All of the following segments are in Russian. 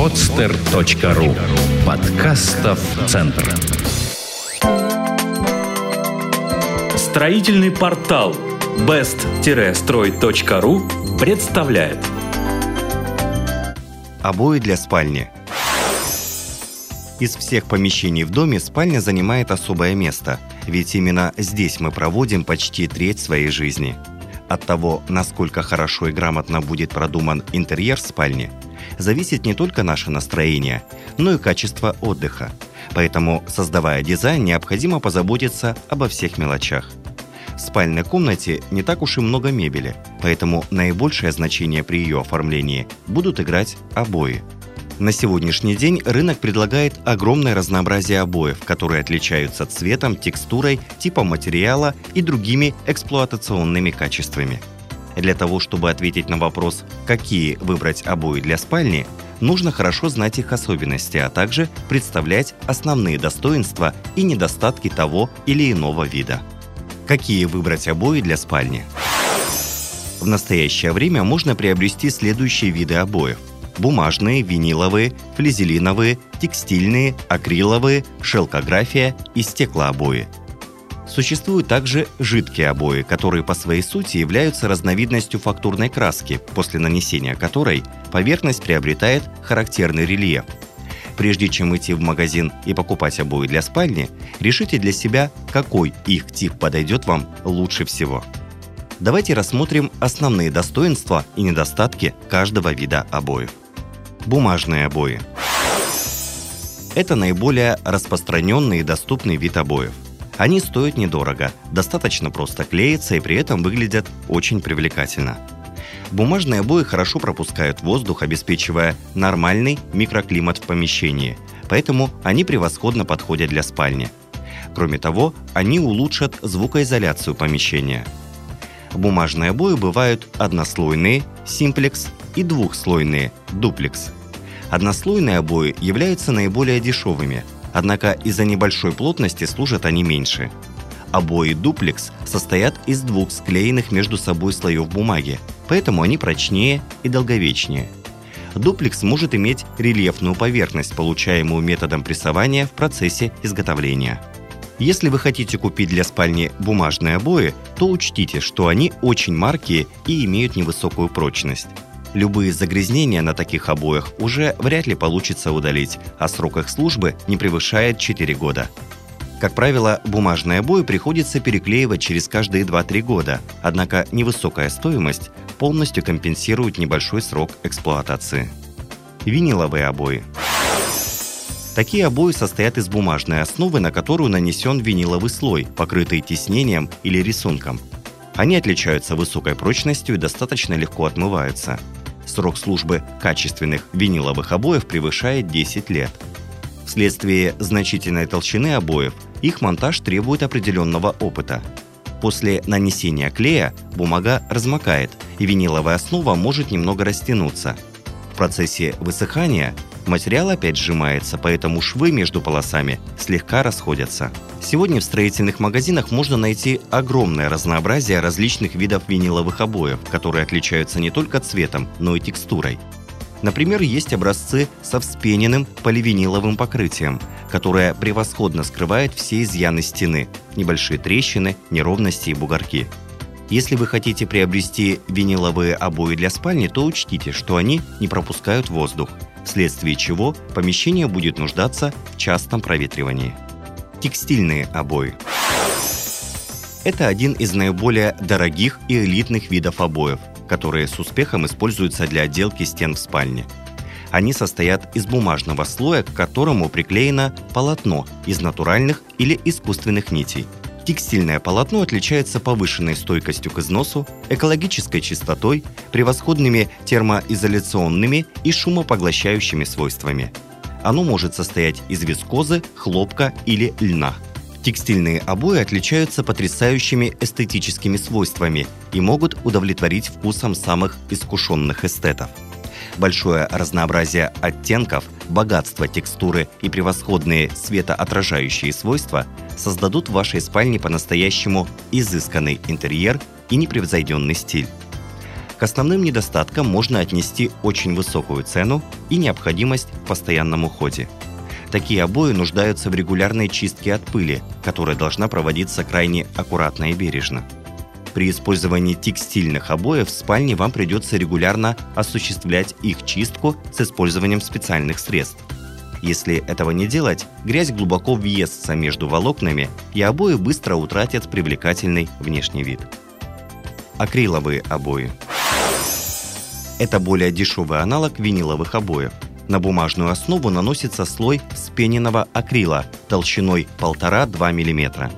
podster.ru Подкастов Центр. Строительный портал best-строй.ру представляет. Обои для спальни. Из всех помещений в доме спальня занимает особое место, ведь именно здесь мы проводим почти треть своей жизни. От того, насколько хорошо и грамотно будет продуман интерьер спальни – зависит не только наше настроение, но и качество отдыха. Поэтому, создавая дизайн, необходимо позаботиться обо всех мелочах. В спальной комнате не так уж и много мебели, поэтому наибольшее значение при ее оформлении будут играть обои. На сегодняшний день рынок предлагает огромное разнообразие обоев, которые отличаются цветом, текстурой, типом материала и другими эксплуатационными качествами – для того, чтобы ответить на вопрос, какие выбрать обои для спальни, нужно хорошо знать их особенности, а также представлять основные достоинства и недостатки того или иного вида. Какие выбрать обои для спальни? В настоящее время можно приобрести следующие виды обоев. Бумажные, виниловые, флизелиновые, текстильные, акриловые, шелкография и стеклообои – Существуют также жидкие обои, которые по своей сути являются разновидностью фактурной краски, после нанесения которой поверхность приобретает характерный рельеф. Прежде чем идти в магазин и покупать обои для спальни, решите для себя, какой их тип подойдет вам лучше всего. Давайте рассмотрим основные достоинства и недостатки каждого вида обоев. Бумажные обои. Это наиболее распространенный и доступный вид обоев – они стоят недорого, достаточно просто клеятся и при этом выглядят очень привлекательно. Бумажные обои хорошо пропускают воздух, обеспечивая нормальный микроклимат в помещении, поэтому они превосходно подходят для спальни. Кроме того, они улучшат звукоизоляцию помещения. Бумажные обои бывают однослойные, симплекс и двухслойные, дуплекс. Однослойные обои являются наиболее дешевыми – Однако из-за небольшой плотности служат они меньше. Обои дуплекс состоят из двух склеенных между собой слоев бумаги, поэтому они прочнее и долговечнее. Дуплекс может иметь рельефную поверхность, получаемую методом прессования в процессе изготовления. Если вы хотите купить для спальни бумажные обои, то учтите, что они очень маркие и имеют невысокую прочность. Любые загрязнения на таких обоях уже вряд ли получится удалить, а срок их службы не превышает 4 года. Как правило, бумажные обои приходится переклеивать через каждые 2-3 года, однако невысокая стоимость полностью компенсирует небольшой срок эксплуатации. Виниловые обои. Такие обои состоят из бумажной основы, на которую нанесен виниловый слой, покрытый тиснением или рисунком. Они отличаются высокой прочностью и достаточно легко отмываются – Срок службы качественных виниловых обоев превышает 10 лет. Вследствие значительной толщины обоев их монтаж требует определенного опыта. После нанесения клея бумага размокает, и виниловая основа может немного растянуться. В процессе высыхания Материал опять сжимается, поэтому швы между полосами слегка расходятся. Сегодня в строительных магазинах можно найти огромное разнообразие различных видов виниловых обоев, которые отличаются не только цветом, но и текстурой. Например, есть образцы со вспененным поливиниловым покрытием, которое превосходно скрывает все изъяны стены, небольшие трещины, неровности и бугорки. Если вы хотите приобрести виниловые обои для спальни, то учтите, что они не пропускают воздух – вследствие чего помещение будет нуждаться в частом проветривании. Текстильные обои. Это один из наиболее дорогих и элитных видов обоев, которые с успехом используются для отделки стен в спальне. Они состоят из бумажного слоя, к которому приклеено полотно из натуральных или искусственных нитей – Текстильное полотно отличается повышенной стойкостью к износу, экологической чистотой, превосходными термоизоляционными и шумопоглощающими свойствами. Оно может состоять из вискозы, хлопка или льна. Текстильные обои отличаются потрясающими эстетическими свойствами и могут удовлетворить вкусом самых искушенных эстетов. Большое разнообразие оттенков, богатство текстуры и превосходные светоотражающие свойства создадут в вашей спальне по-настоящему изысканный интерьер и непревзойденный стиль. К основным недостаткам можно отнести очень высокую цену и необходимость в постоянном уходе. Такие обои нуждаются в регулярной чистке от пыли, которая должна проводиться крайне аккуратно и бережно. При использовании текстильных обоев в спальне вам придется регулярно осуществлять их чистку с использованием специальных средств. Если этого не делать, грязь глубоко въестся между волокнами, и обои быстро утратят привлекательный внешний вид. Акриловые обои – это более дешевый аналог виниловых обоев. На бумажную основу наносится слой спененного акрила толщиной 1,5-2 мм.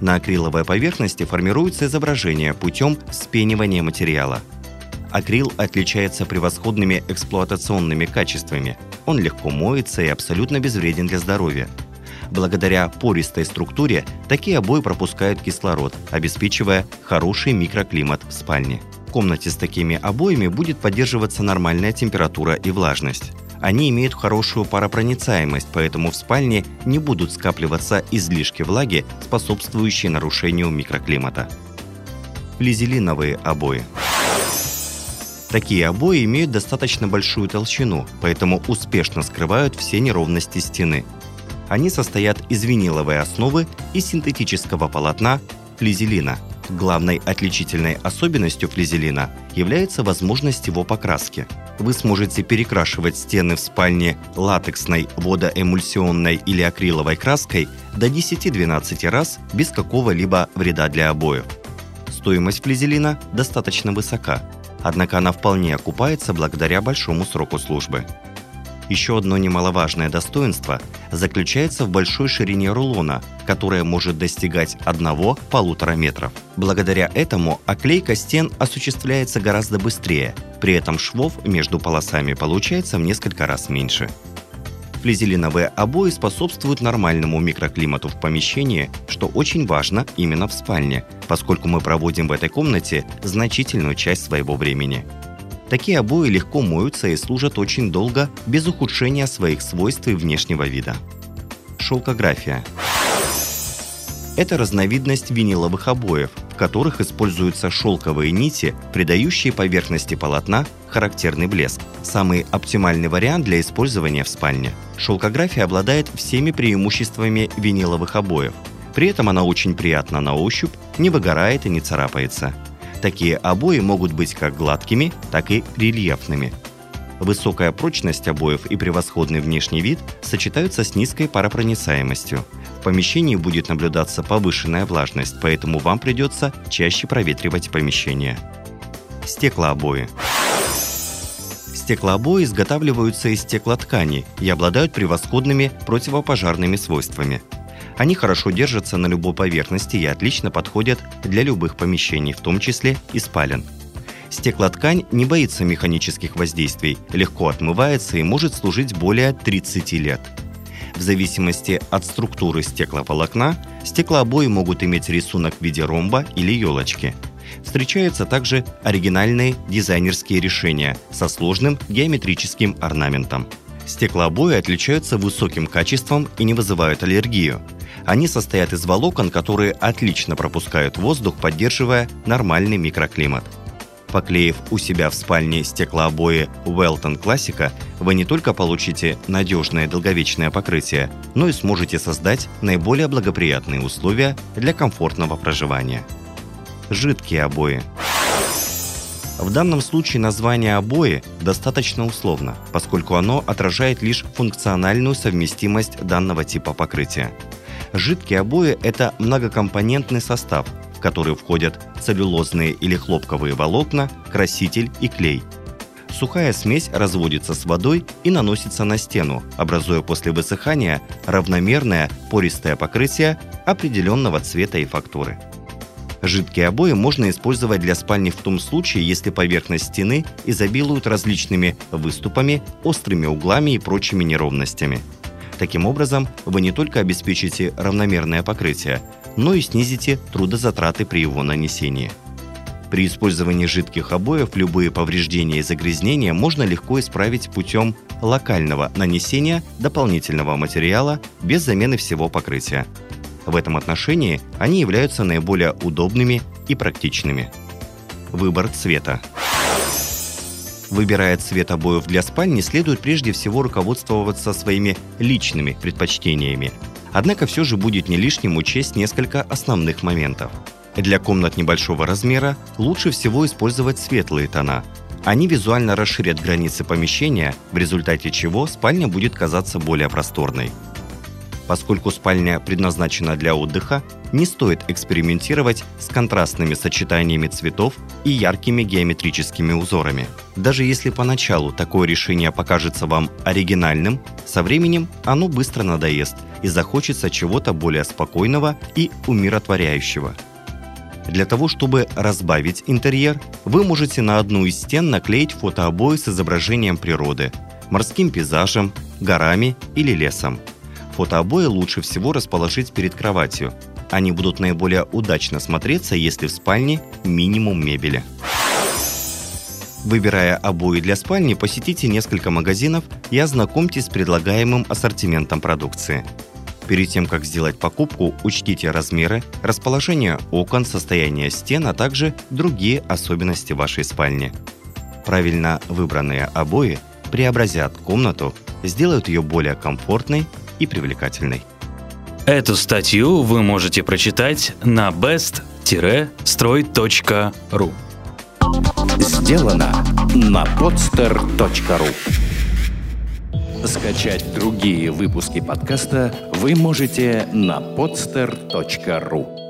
На акриловой поверхности формируется изображение путем спенивания материала. Акрил отличается превосходными эксплуатационными качествами. Он легко моется и абсолютно безвреден для здоровья. Благодаря пористой структуре такие обои пропускают кислород, обеспечивая хороший микроклимат в спальне. В комнате с такими обоями будет поддерживаться нормальная температура и влажность. Они имеют хорошую паропроницаемость, поэтому в спальне не будут скапливаться излишки влаги, способствующие нарушению микроклимата. Флизелиновые обои. Такие обои имеют достаточно большую толщину, поэтому успешно скрывают все неровности стены. Они состоят из виниловой основы и синтетического полотна флизелина – Главной отличительной особенностью флизелина является возможность его покраски. Вы сможете перекрашивать стены в спальне латексной, водоэмульсионной или акриловой краской до 10-12 раз без какого-либо вреда для обоев. Стоимость флизелина достаточно высока, однако она вполне окупается благодаря большому сроку службы. Еще одно немаловажное достоинство заключается в большой ширине рулона, которая может достигать 1-1,5 метров. Благодаря этому оклейка стен осуществляется гораздо быстрее, при этом швов между полосами получается в несколько раз меньше. Флизелиновые обои способствуют нормальному микроклимату в помещении, что очень важно именно в спальне, поскольку мы проводим в этой комнате значительную часть своего времени. Такие обои легко моются и служат очень долго, без ухудшения своих свойств и внешнего вида. Шелкография. Это разновидность виниловых обоев, которых используются шелковые нити, придающие поверхности полотна характерный блеск. Самый оптимальный вариант для использования в спальне. Шелкография обладает всеми преимуществами виниловых обоев. При этом она очень приятна на ощупь, не выгорает и не царапается. Такие обои могут быть как гладкими, так и рельефными. Высокая прочность обоев и превосходный внешний вид сочетаются с низкой паропроницаемостью. В помещении будет наблюдаться повышенная влажность, поэтому вам придется чаще проветривать помещение. Стеклообои. Стеклообои изготавливаются из стеклоткани и обладают превосходными противопожарными свойствами – они хорошо держатся на любой поверхности и отлично подходят для любых помещений, в том числе и спален. Стеклоткань не боится механических воздействий, легко отмывается и может служить более 30 лет. В зависимости от структуры стекловолокна, стеклообои могут иметь рисунок в виде ромба или елочки. Встречаются также оригинальные дизайнерские решения со сложным геометрическим орнаментом. Стеклообои отличаются высоким качеством и не вызывают аллергию. Они состоят из волокон, которые отлично пропускают воздух, поддерживая нормальный микроклимат. Поклеив у себя в спальне стеклообои Welton Classica, вы не только получите надежное долговечное покрытие, но и сможете создать наиболее благоприятные условия для комфортного проживания. Жидкие обои. В данном случае название обои достаточно условно, поскольку оно отражает лишь функциональную совместимость данного типа покрытия. Жидкие обои – это многокомпонентный состав, в который входят целлюлозные или хлопковые волокна, краситель и клей. Сухая смесь разводится с водой и наносится на стену, образуя после высыхания равномерное пористое покрытие определенного цвета и фактуры. Жидкие обои можно использовать для спальни в том случае, если поверхность стены изобилует различными выступами, острыми углами и прочими неровностями – Таким образом, вы не только обеспечите равномерное покрытие, но и снизите трудозатраты при его нанесении. При использовании жидких обоев любые повреждения и загрязнения можно легко исправить путем локального нанесения дополнительного материала без замены всего покрытия. В этом отношении они являются наиболее удобными и практичными. Выбор цвета. Выбирая цвет обоев для спальни, следует прежде всего руководствоваться своими личными предпочтениями. Однако все же будет не лишним учесть несколько основных моментов. Для комнат небольшого размера лучше всего использовать светлые тона. Они визуально расширят границы помещения, в результате чего спальня будет казаться более просторной. Поскольку спальня предназначена для отдыха, не стоит экспериментировать с контрастными сочетаниями цветов и яркими геометрическими узорами. Даже если поначалу такое решение покажется вам оригинальным, со временем оно быстро надоест и захочется чего-то более спокойного и умиротворяющего. Для того, чтобы разбавить интерьер, вы можете на одну из стен наклеить фотообои с изображением природы, морским пейзажем, горами или лесом – Фотообои лучше всего расположить перед кроватью. Они будут наиболее удачно смотреться, если в спальне минимум мебели. Выбирая обои для спальни, посетите несколько магазинов и ознакомьтесь с предлагаемым ассортиментом продукции. Перед тем, как сделать покупку, учтите размеры, расположение окон, состояние стен, а также другие особенности вашей спальни. Правильно выбранные обои преобразят комнату, сделают ее более комфортной и привлекательной. Эту статью вы можете прочитать на best-строй.ру Сделано на podster.ru Скачать другие выпуски подкаста вы можете на podster.ru